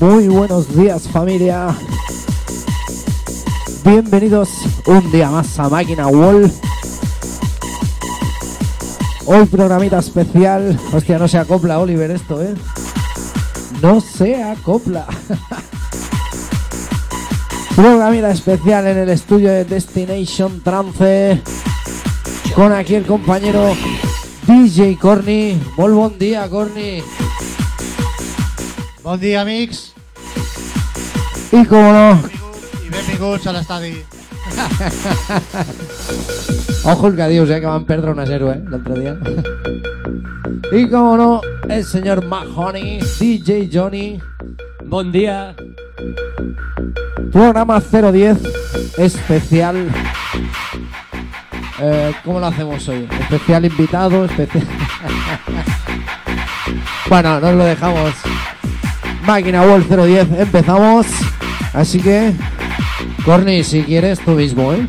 Muy buenos días familia. Bienvenidos un día más a Máquina Wall. Hoy programita especial. Hostia, no se acopla Oliver esto, ¿eh? No se acopla. programita especial en el estudio de Destination Trance. Con aquí el compañero DJ Corny. Muy buen día, Corny. Bon dia, amics. Y como no, I benvinguts a l'estadi. Ojo el que dius, eh, que van perdre 1 a 0, eh, l'altre dia. Y como no, el señor Mahoney, DJ Johnny, Buen día. programa 010, especial. Eh, ¿Cómo lo hacemos hoy? Especial invitado, especial. bueno, nos lo dejamos. Máquina World 010, empezamos. Así que, Corny, si quieres tú mismo, ¿eh?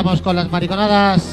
Empezamos con las mariconadas.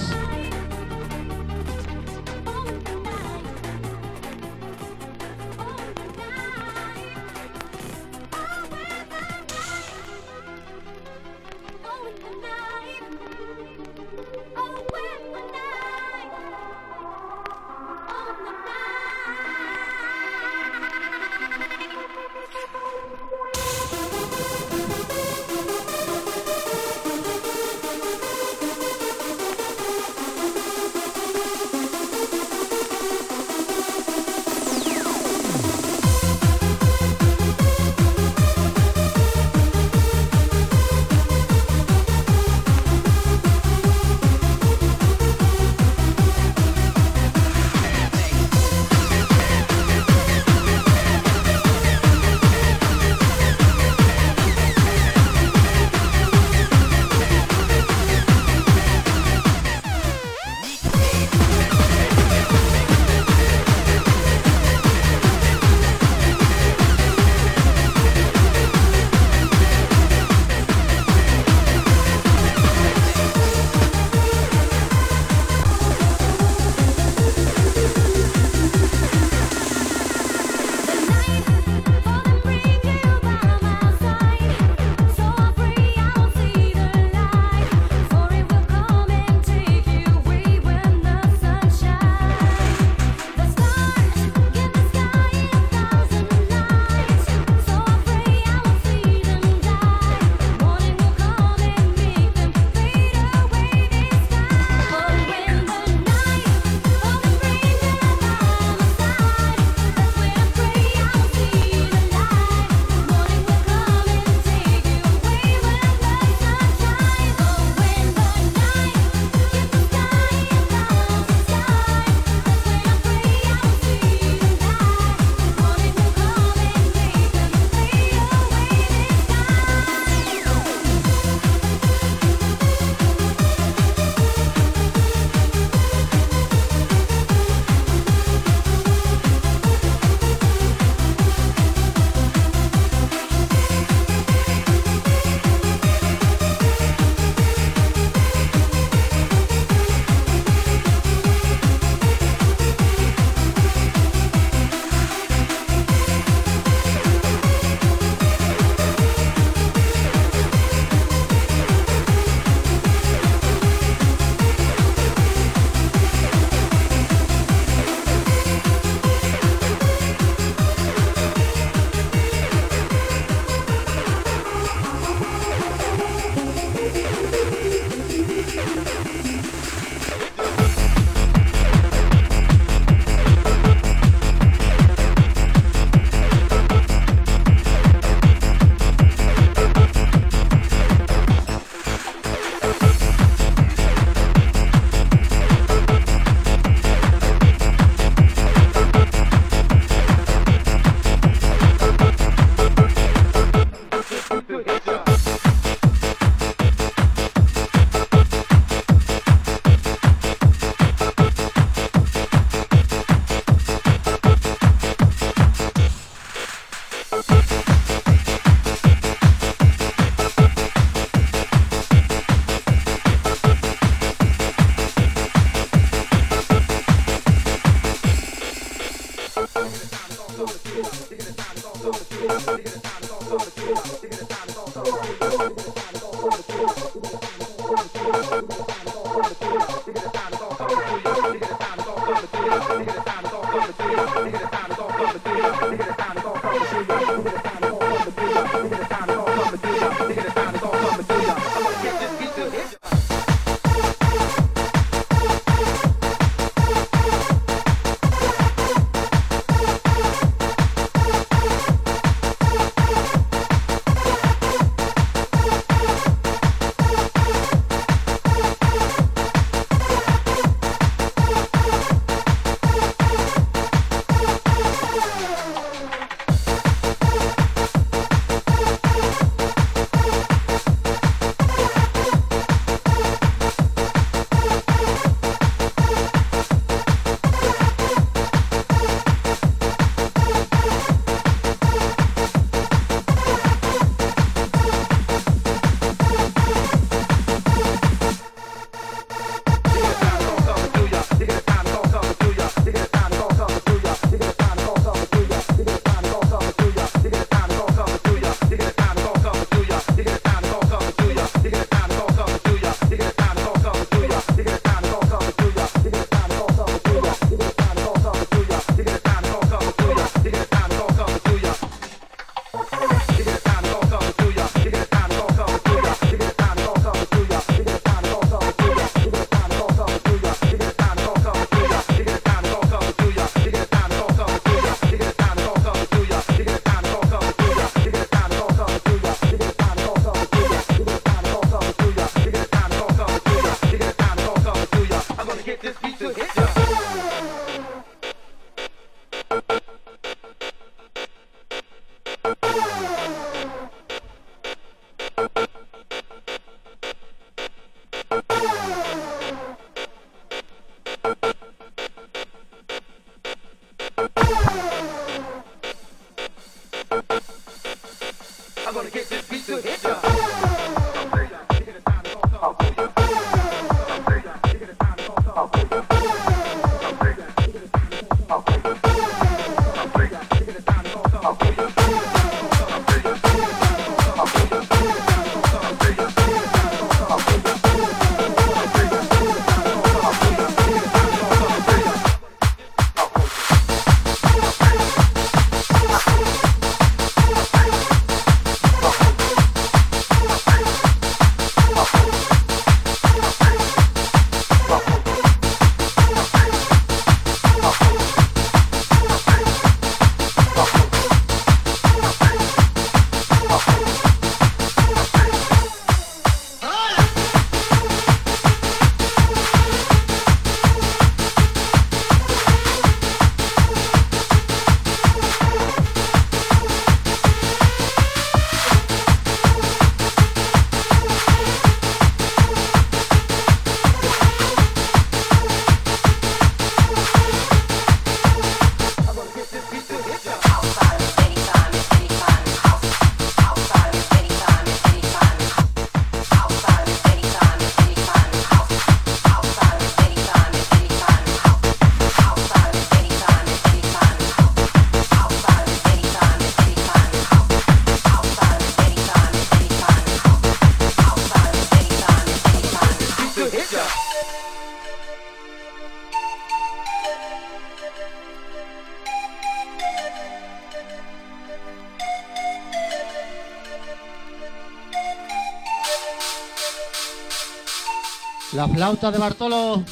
Flauta de Bartolo.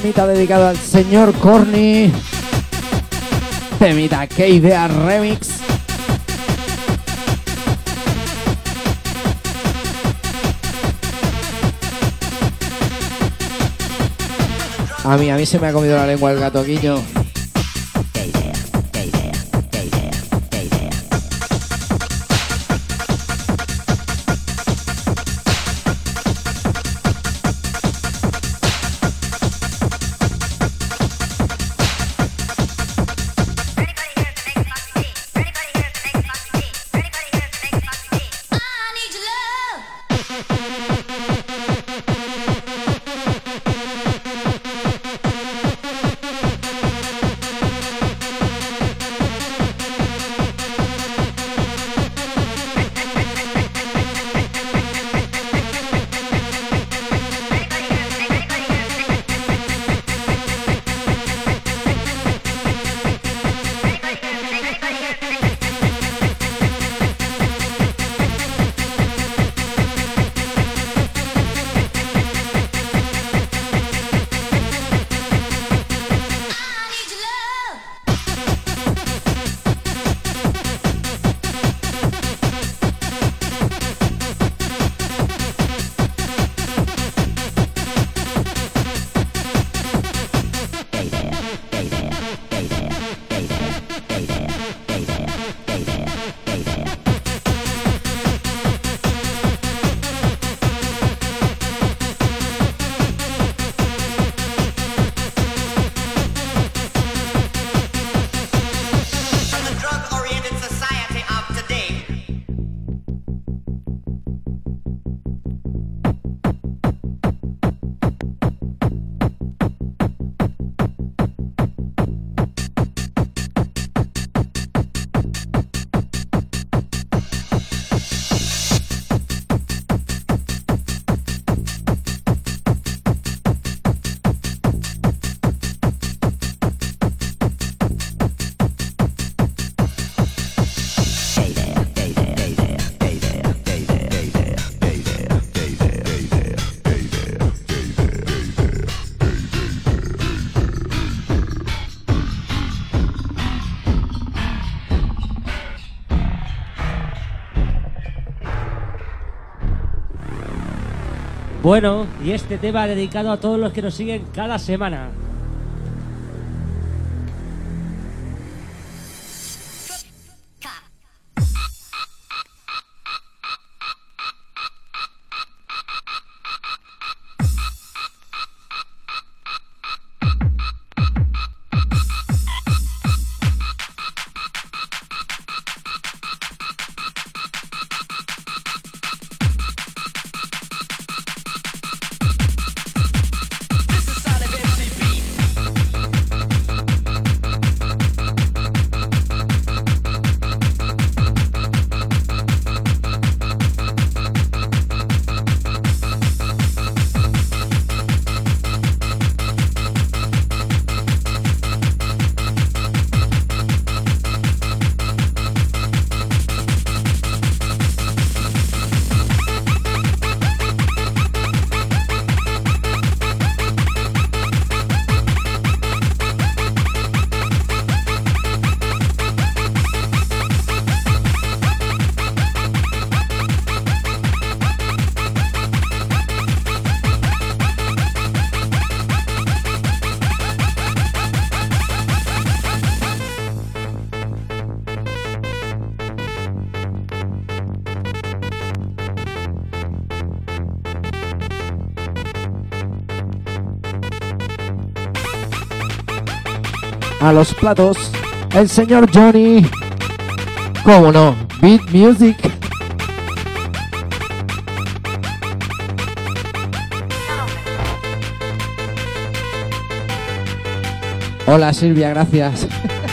temita dedicado al señor Corny. Temita que idea remix. A mí, a mí se me ha comido la lengua el gato guiño. Bueno, y este tema dedicado a todos los que nos siguen cada semana. A los platos, el señor Johnny. ¿Cómo no? Beat Music. Hola Silvia, gracias.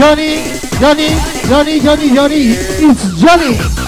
Johnny, Johnny, Johnny, Johnny, Johnny, it's Johnny.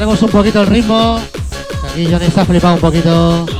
Bueno, bajaremos un poquito el ritmo. Aquí Johnny está flipado un poquito.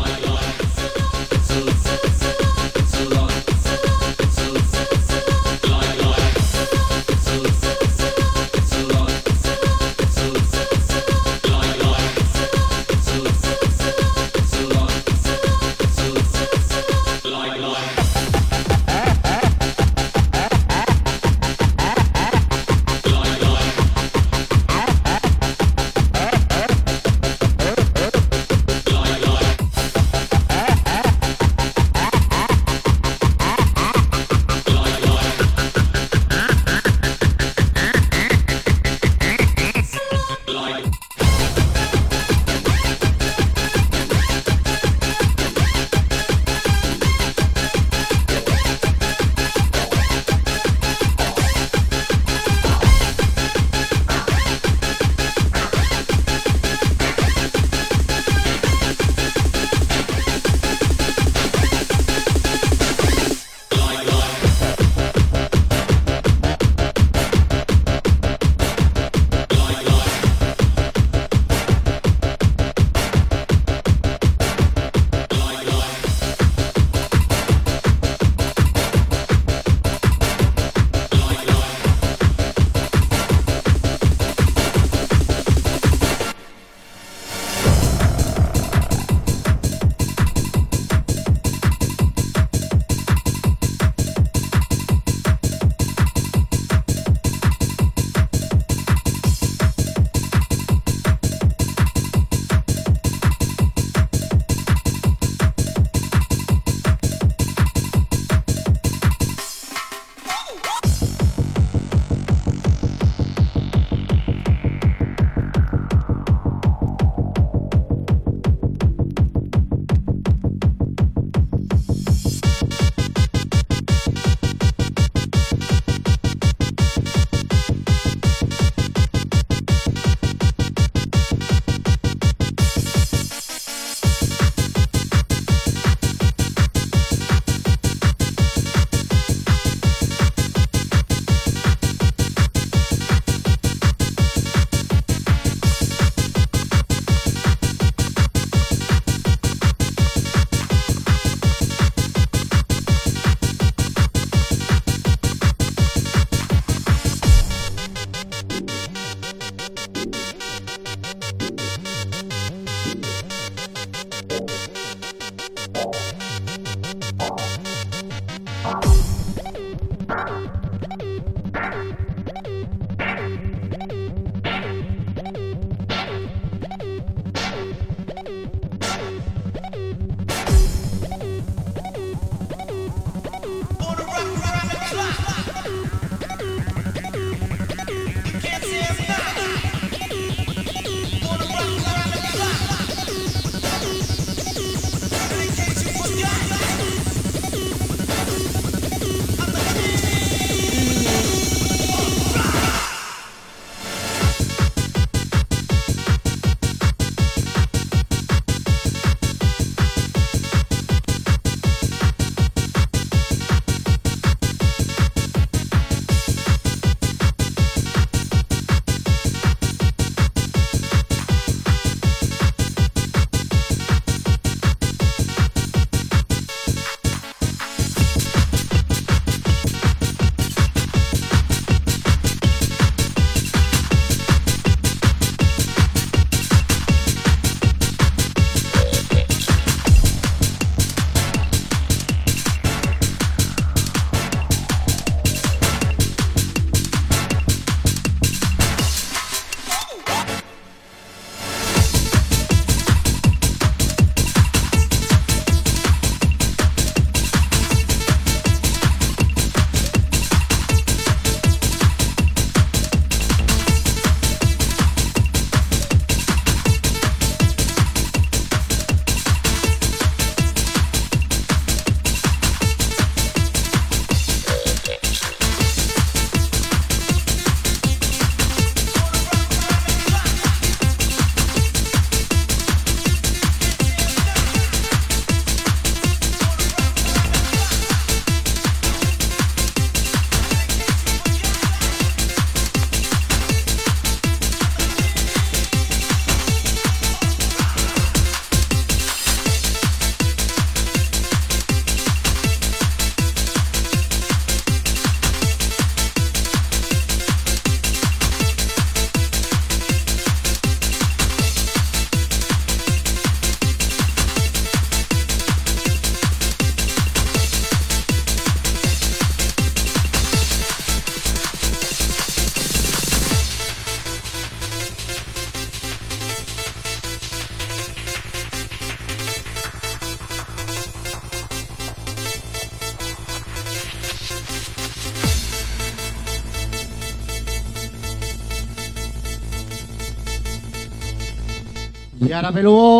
Y ahora peludo.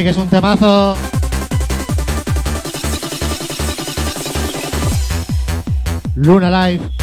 Sí que es un temazo. Luna Live.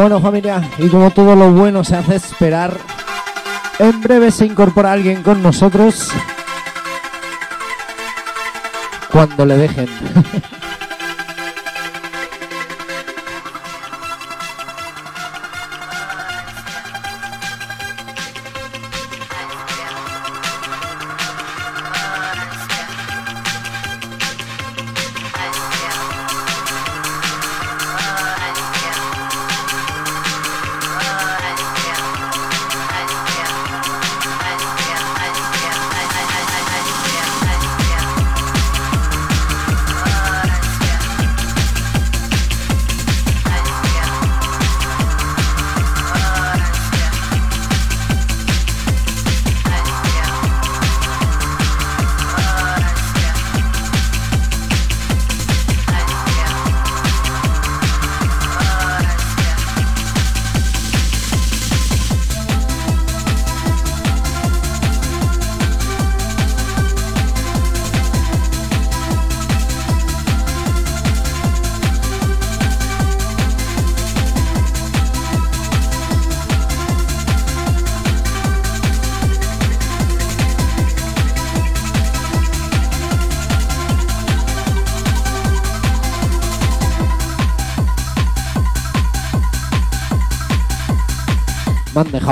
Bueno familia, y como todo lo bueno se hace esperar, en breve se incorpora alguien con nosotros cuando le dejen.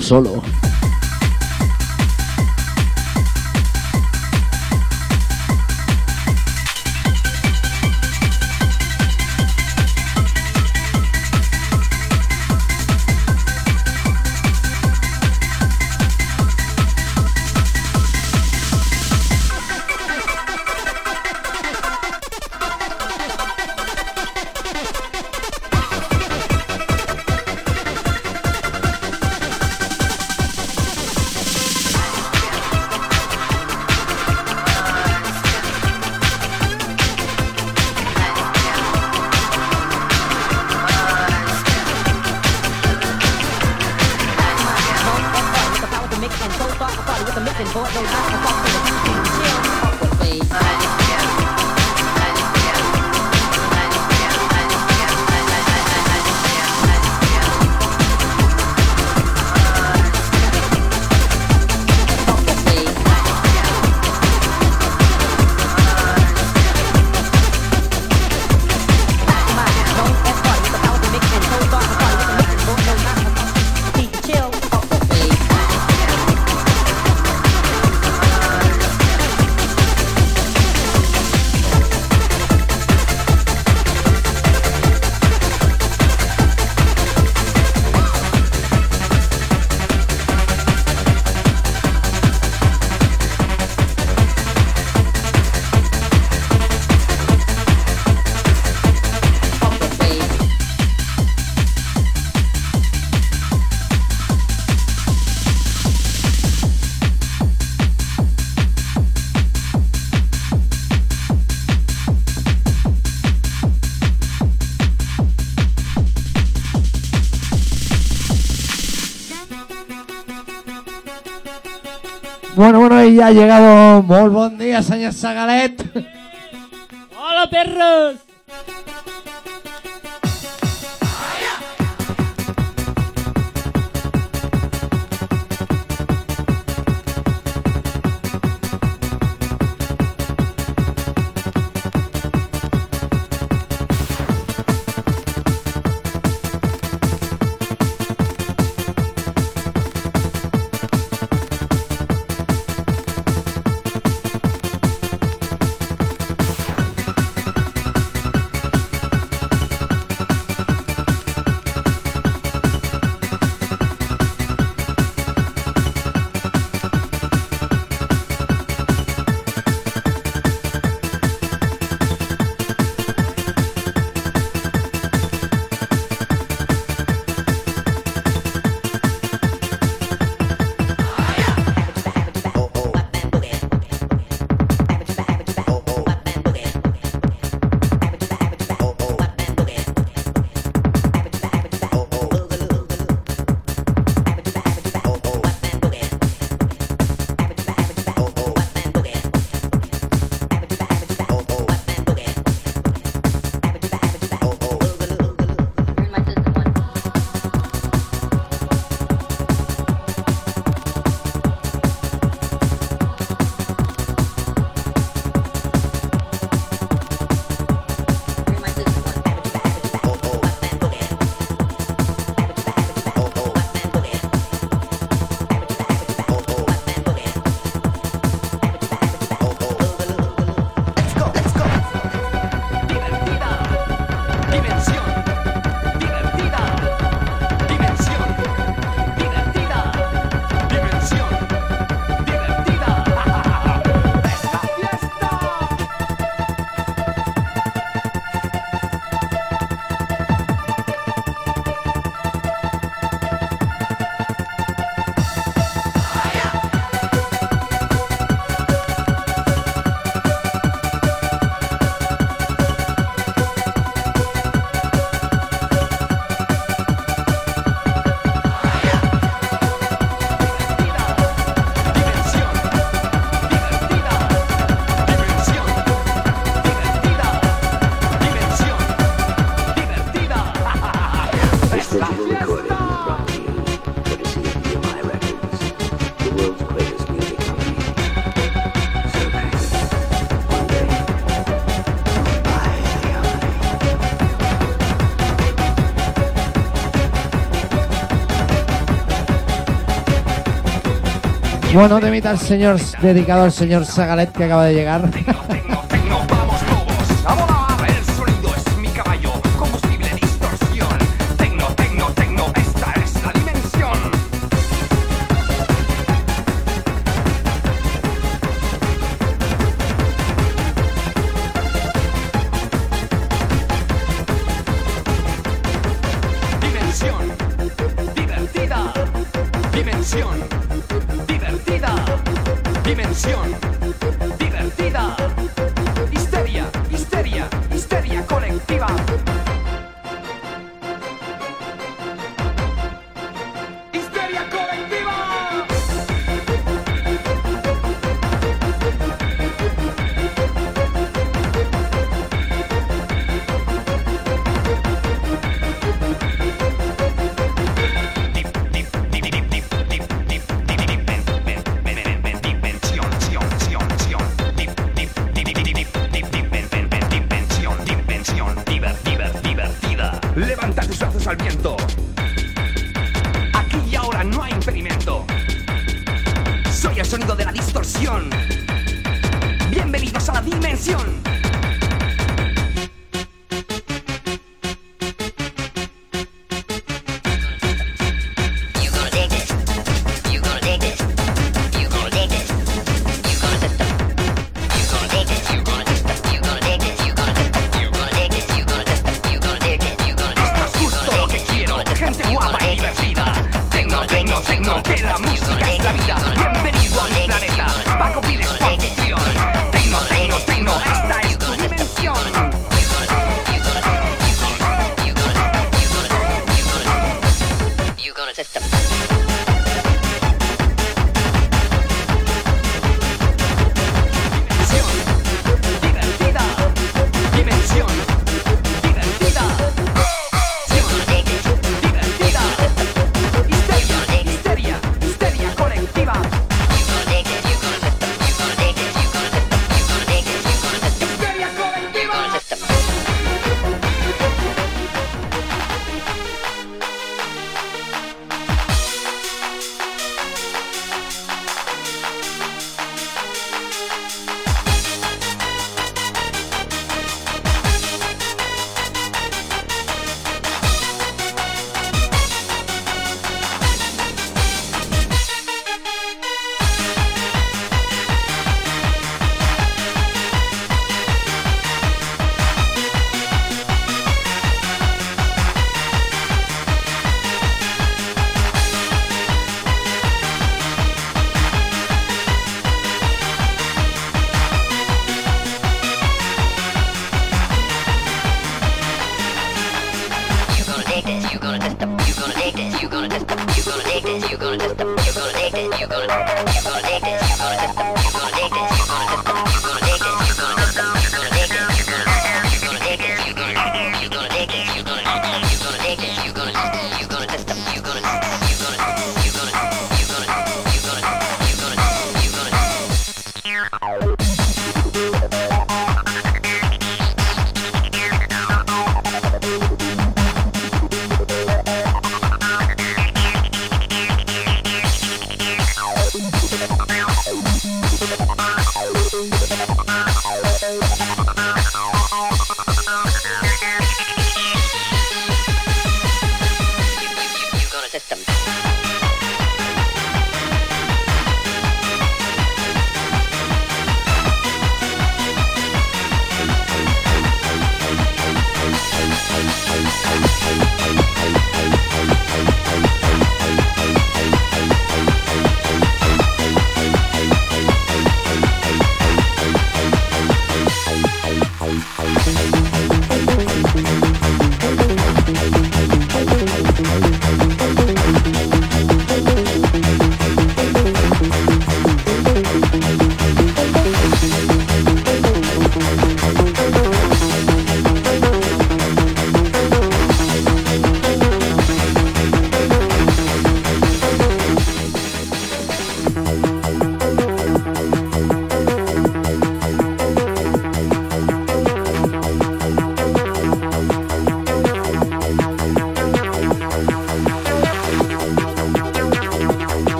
solo. Ha llegado muy buen día, señor Sagalet. ¡Hola, perros! Bueno, temita al señor dedicado al señor Sagalet que acaba de llegar.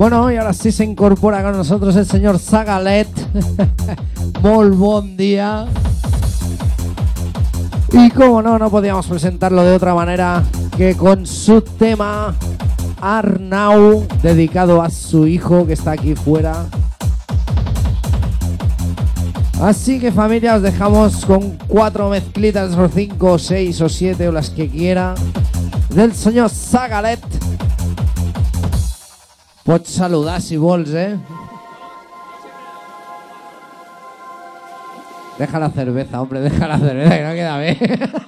Bueno, y ahora sí se incorpora con nosotros el señor Zagalet. Muy buen día. Y como no, no podíamos presentarlo de otra manera que con su tema Arnau, dedicado a su hijo que está aquí fuera. Así que familia, os dejamos con cuatro mezclitas, o cinco, seis o siete o las que quiera, del señor Zagalet. Pots saludar si vols, eh? Deja la cerveza, hombre, deja la cerveza, que no queda bien.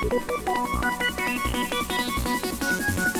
Thank you.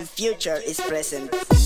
And future is present.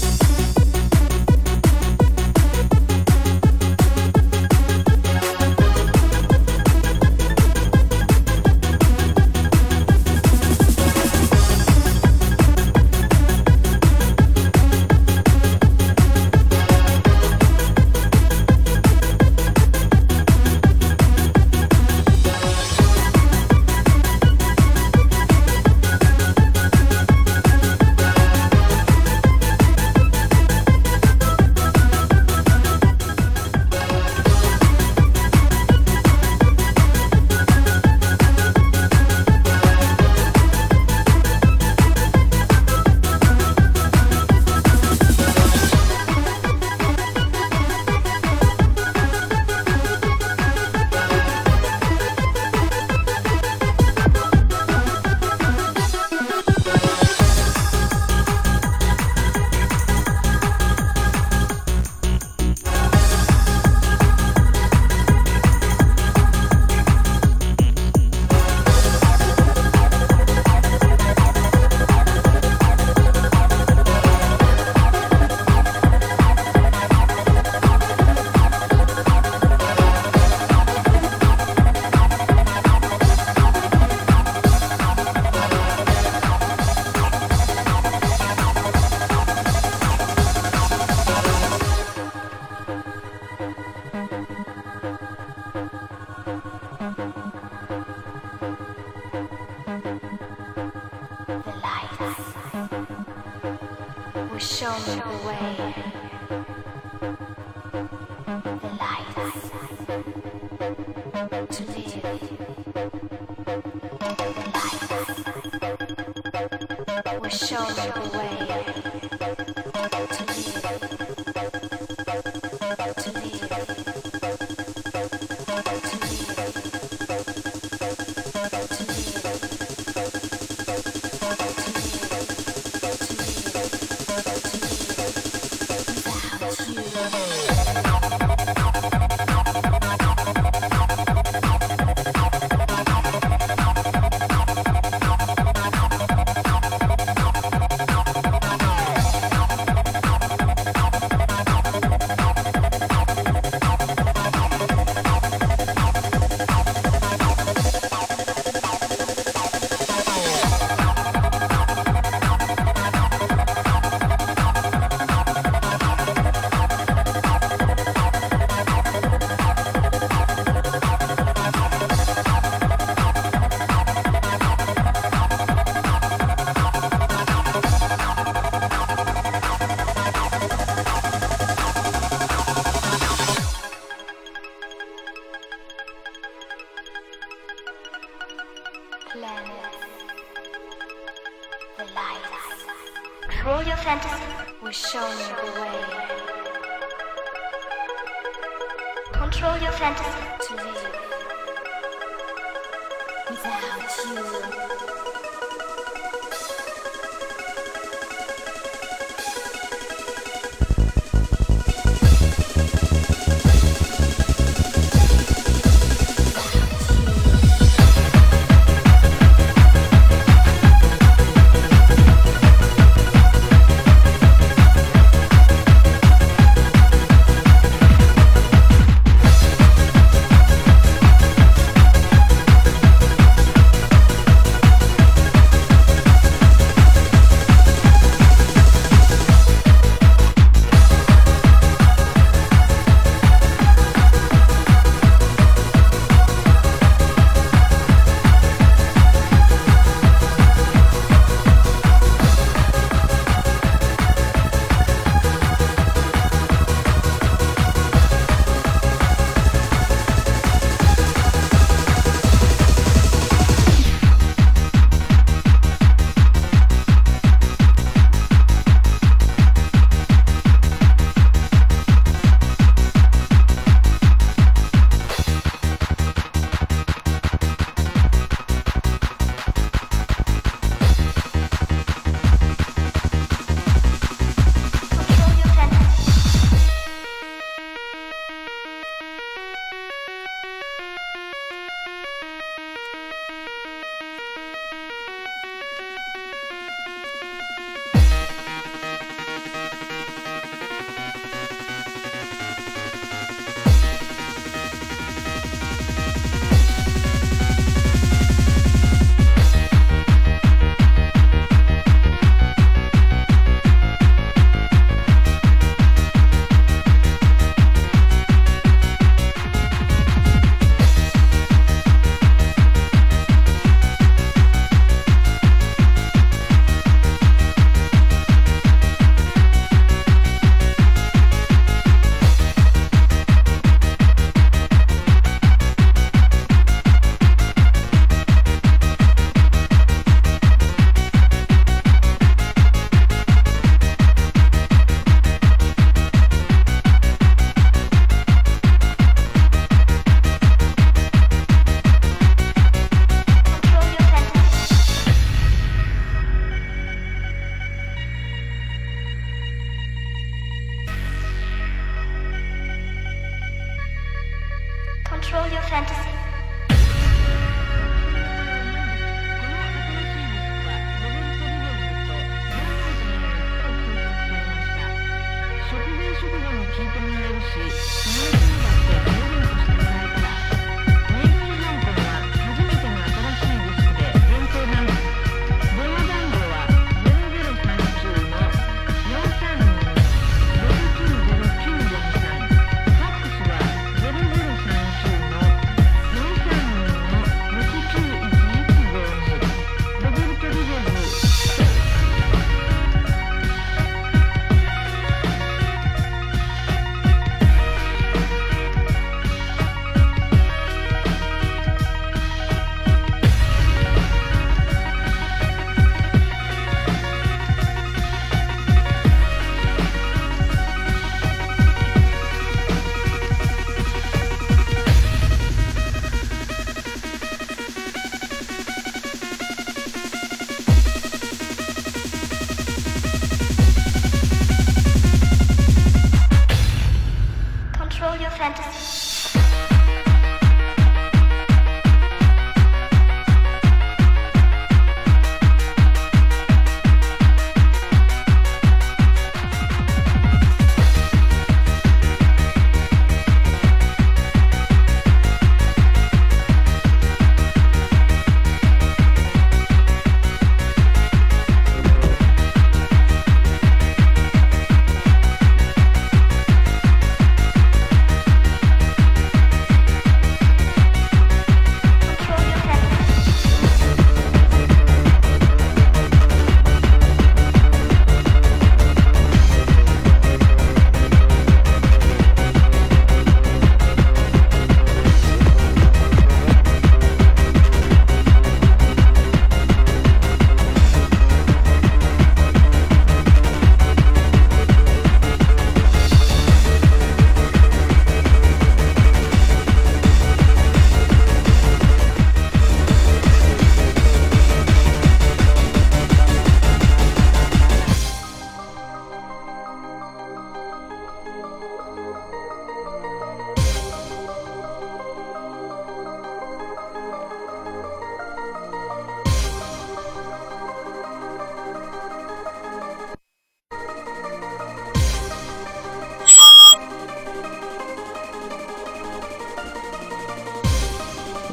The your fantasy will show you the way. Control your fantasy to live. Without you.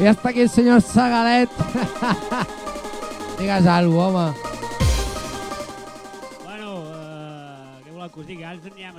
Y hasta aquí el señor Sagalet. Digues algo, home. Bueno, eh, què voleu que us digui? Ara ens anirem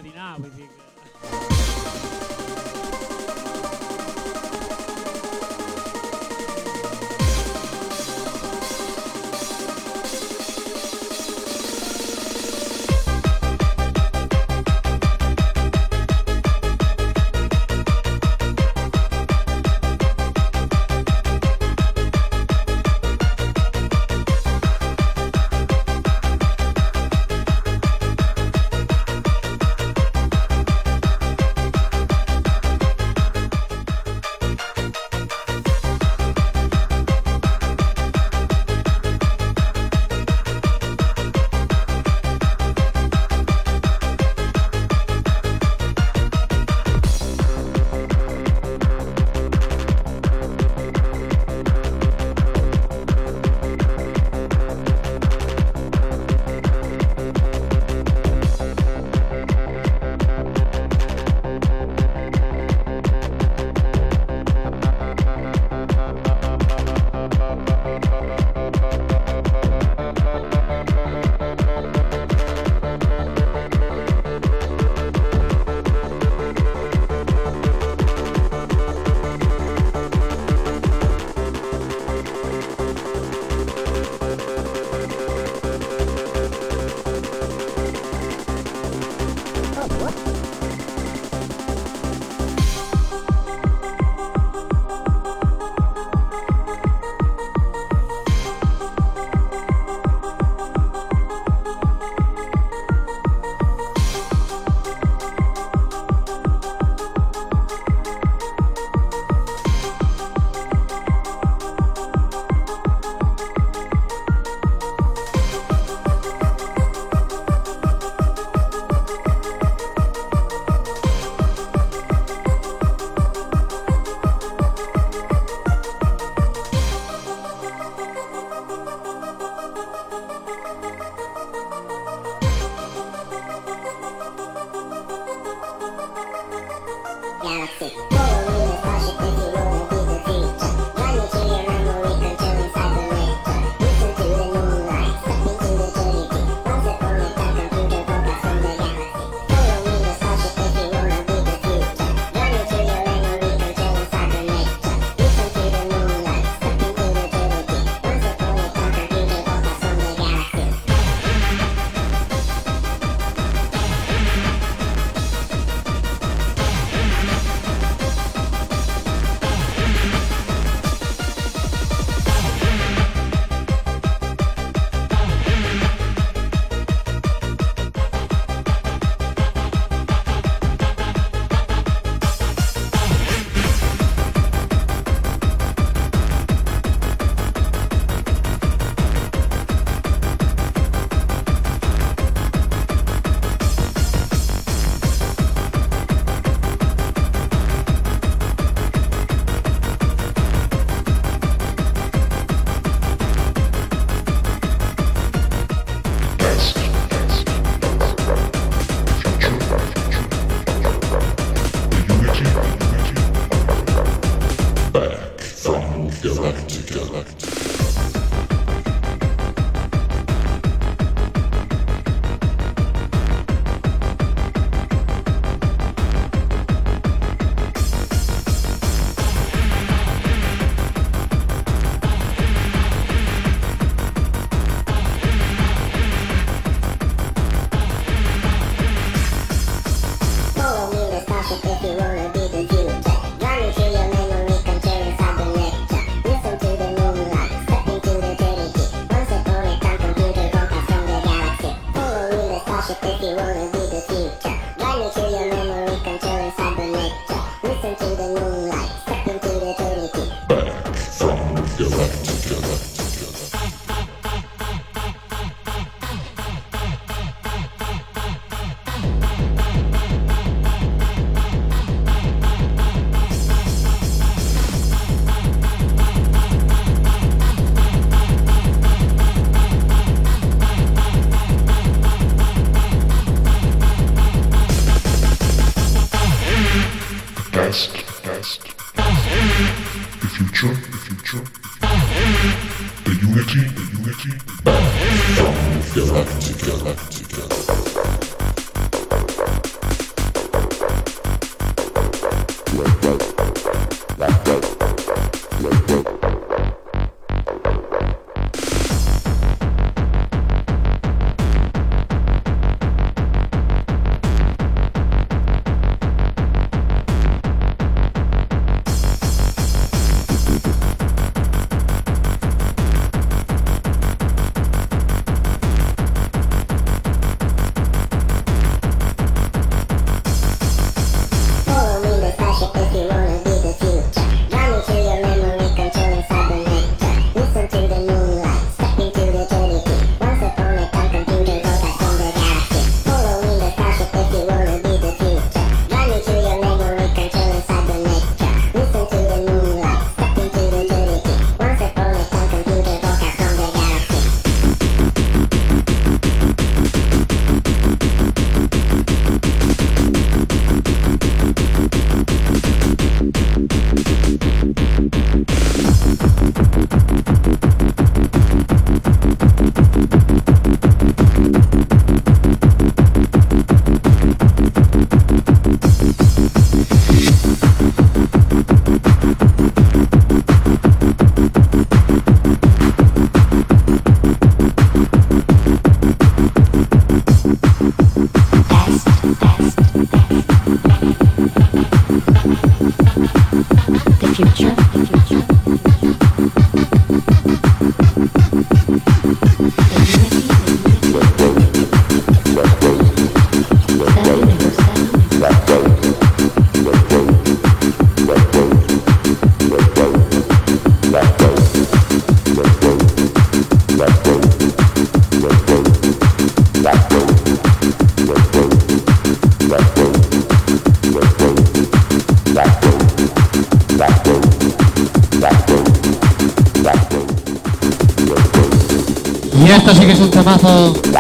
esto sí que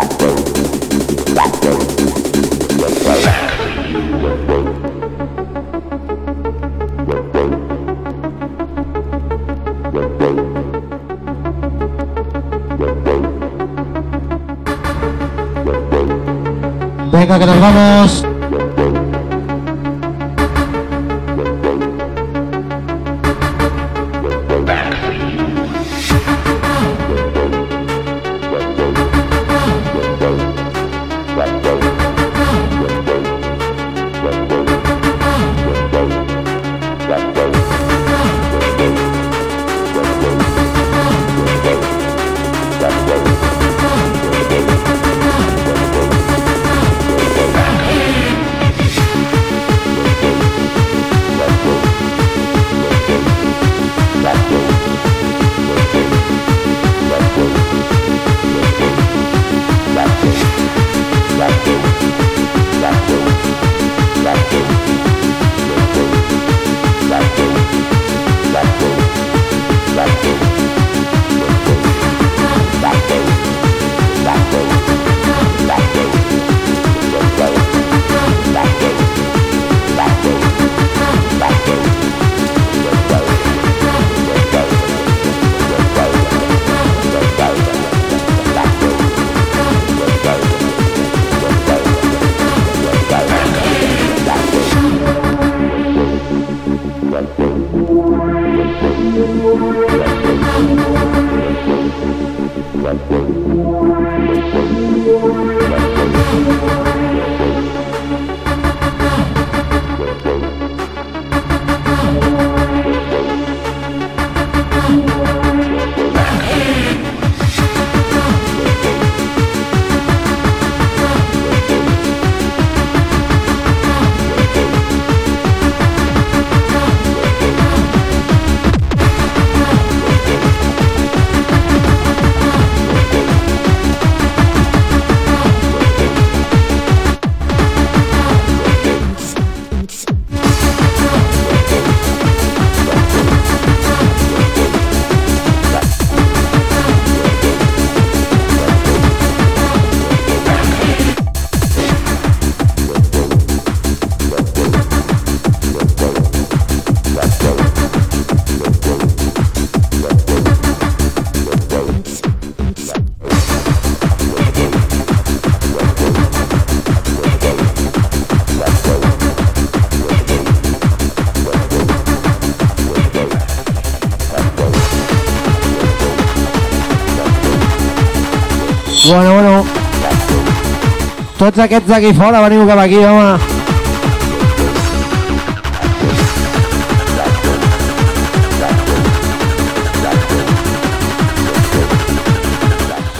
Tots aquests d'aquí fora, veniu cap aquí, home.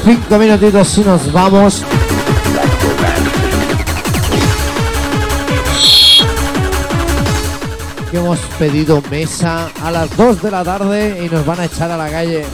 Cinco minutitos y nos vamos. Hemos pedido mesa a las 2 de la tarde y nos van a echar a la calle.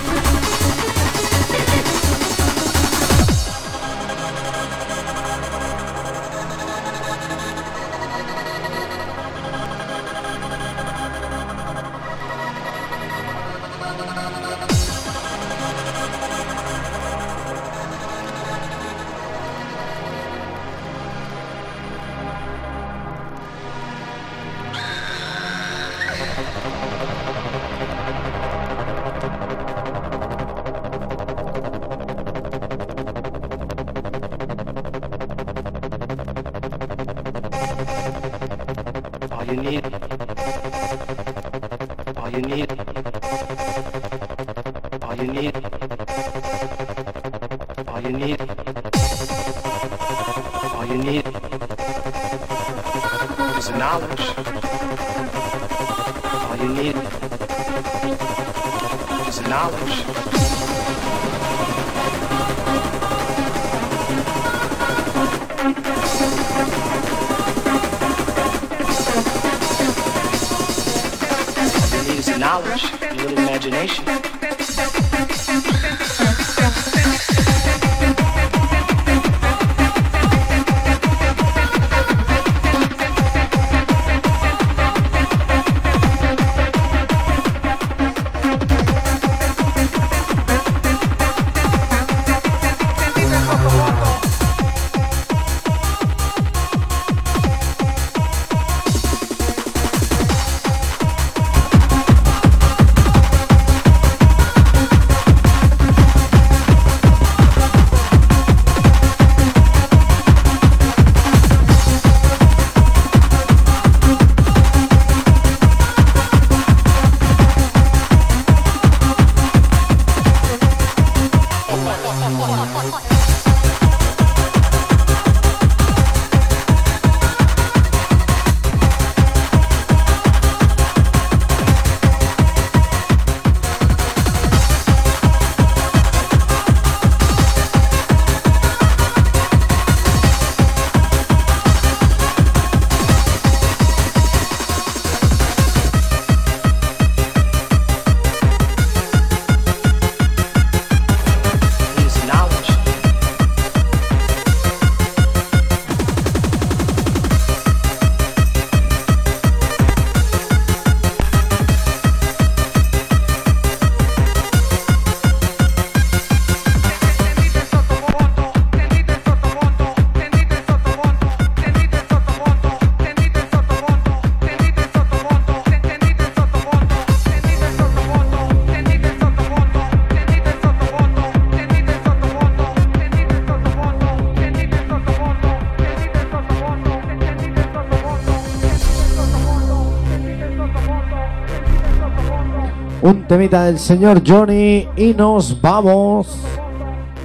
Temita del señor Johnny y nos vamos.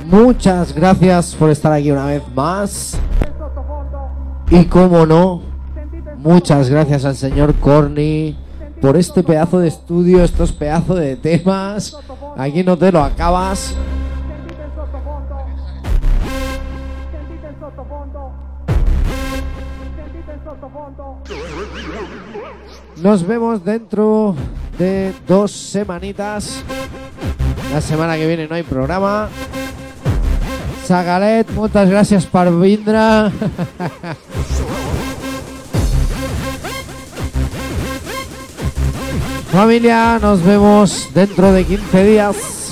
Muchas gracias por estar aquí una vez más. Y como no, muchas gracias al señor Corny por este pedazo de estudio, estos pedazos de temas. Aquí no te lo acabas. Nos vemos dentro de dos semanitas. La semana que viene no hay programa. Sagalet, muchas gracias per vindre. Familia, nos vemos dentro de 15 días.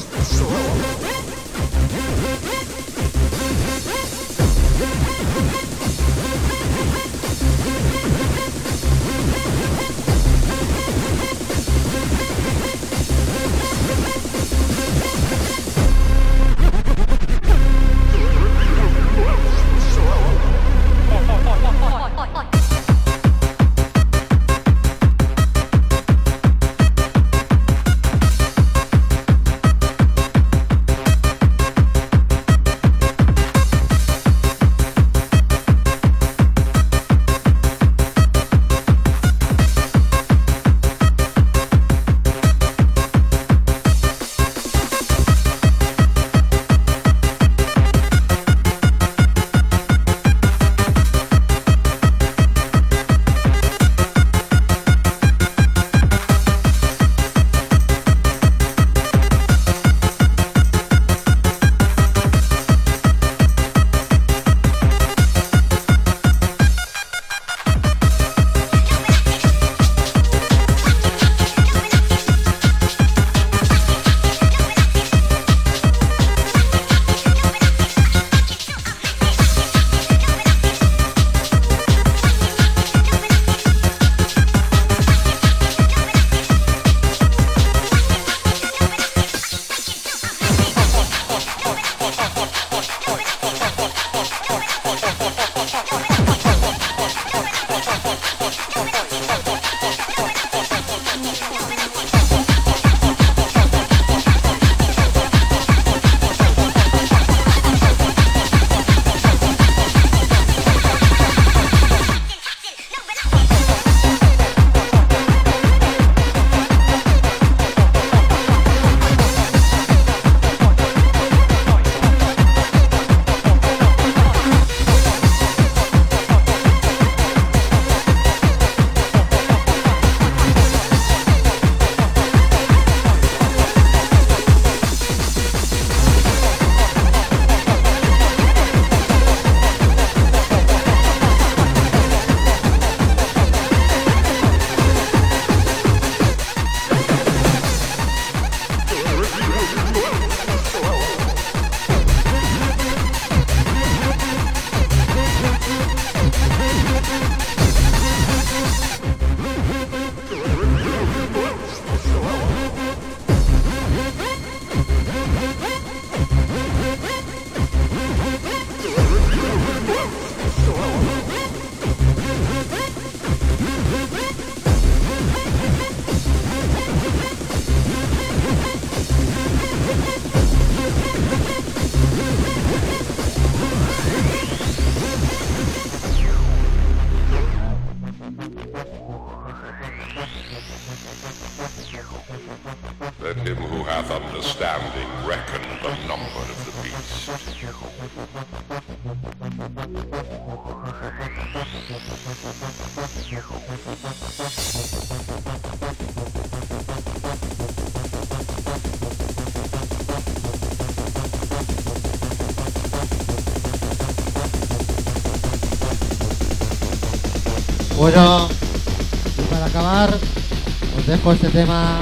Este tema,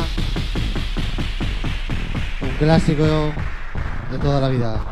un clásico de toda la vida.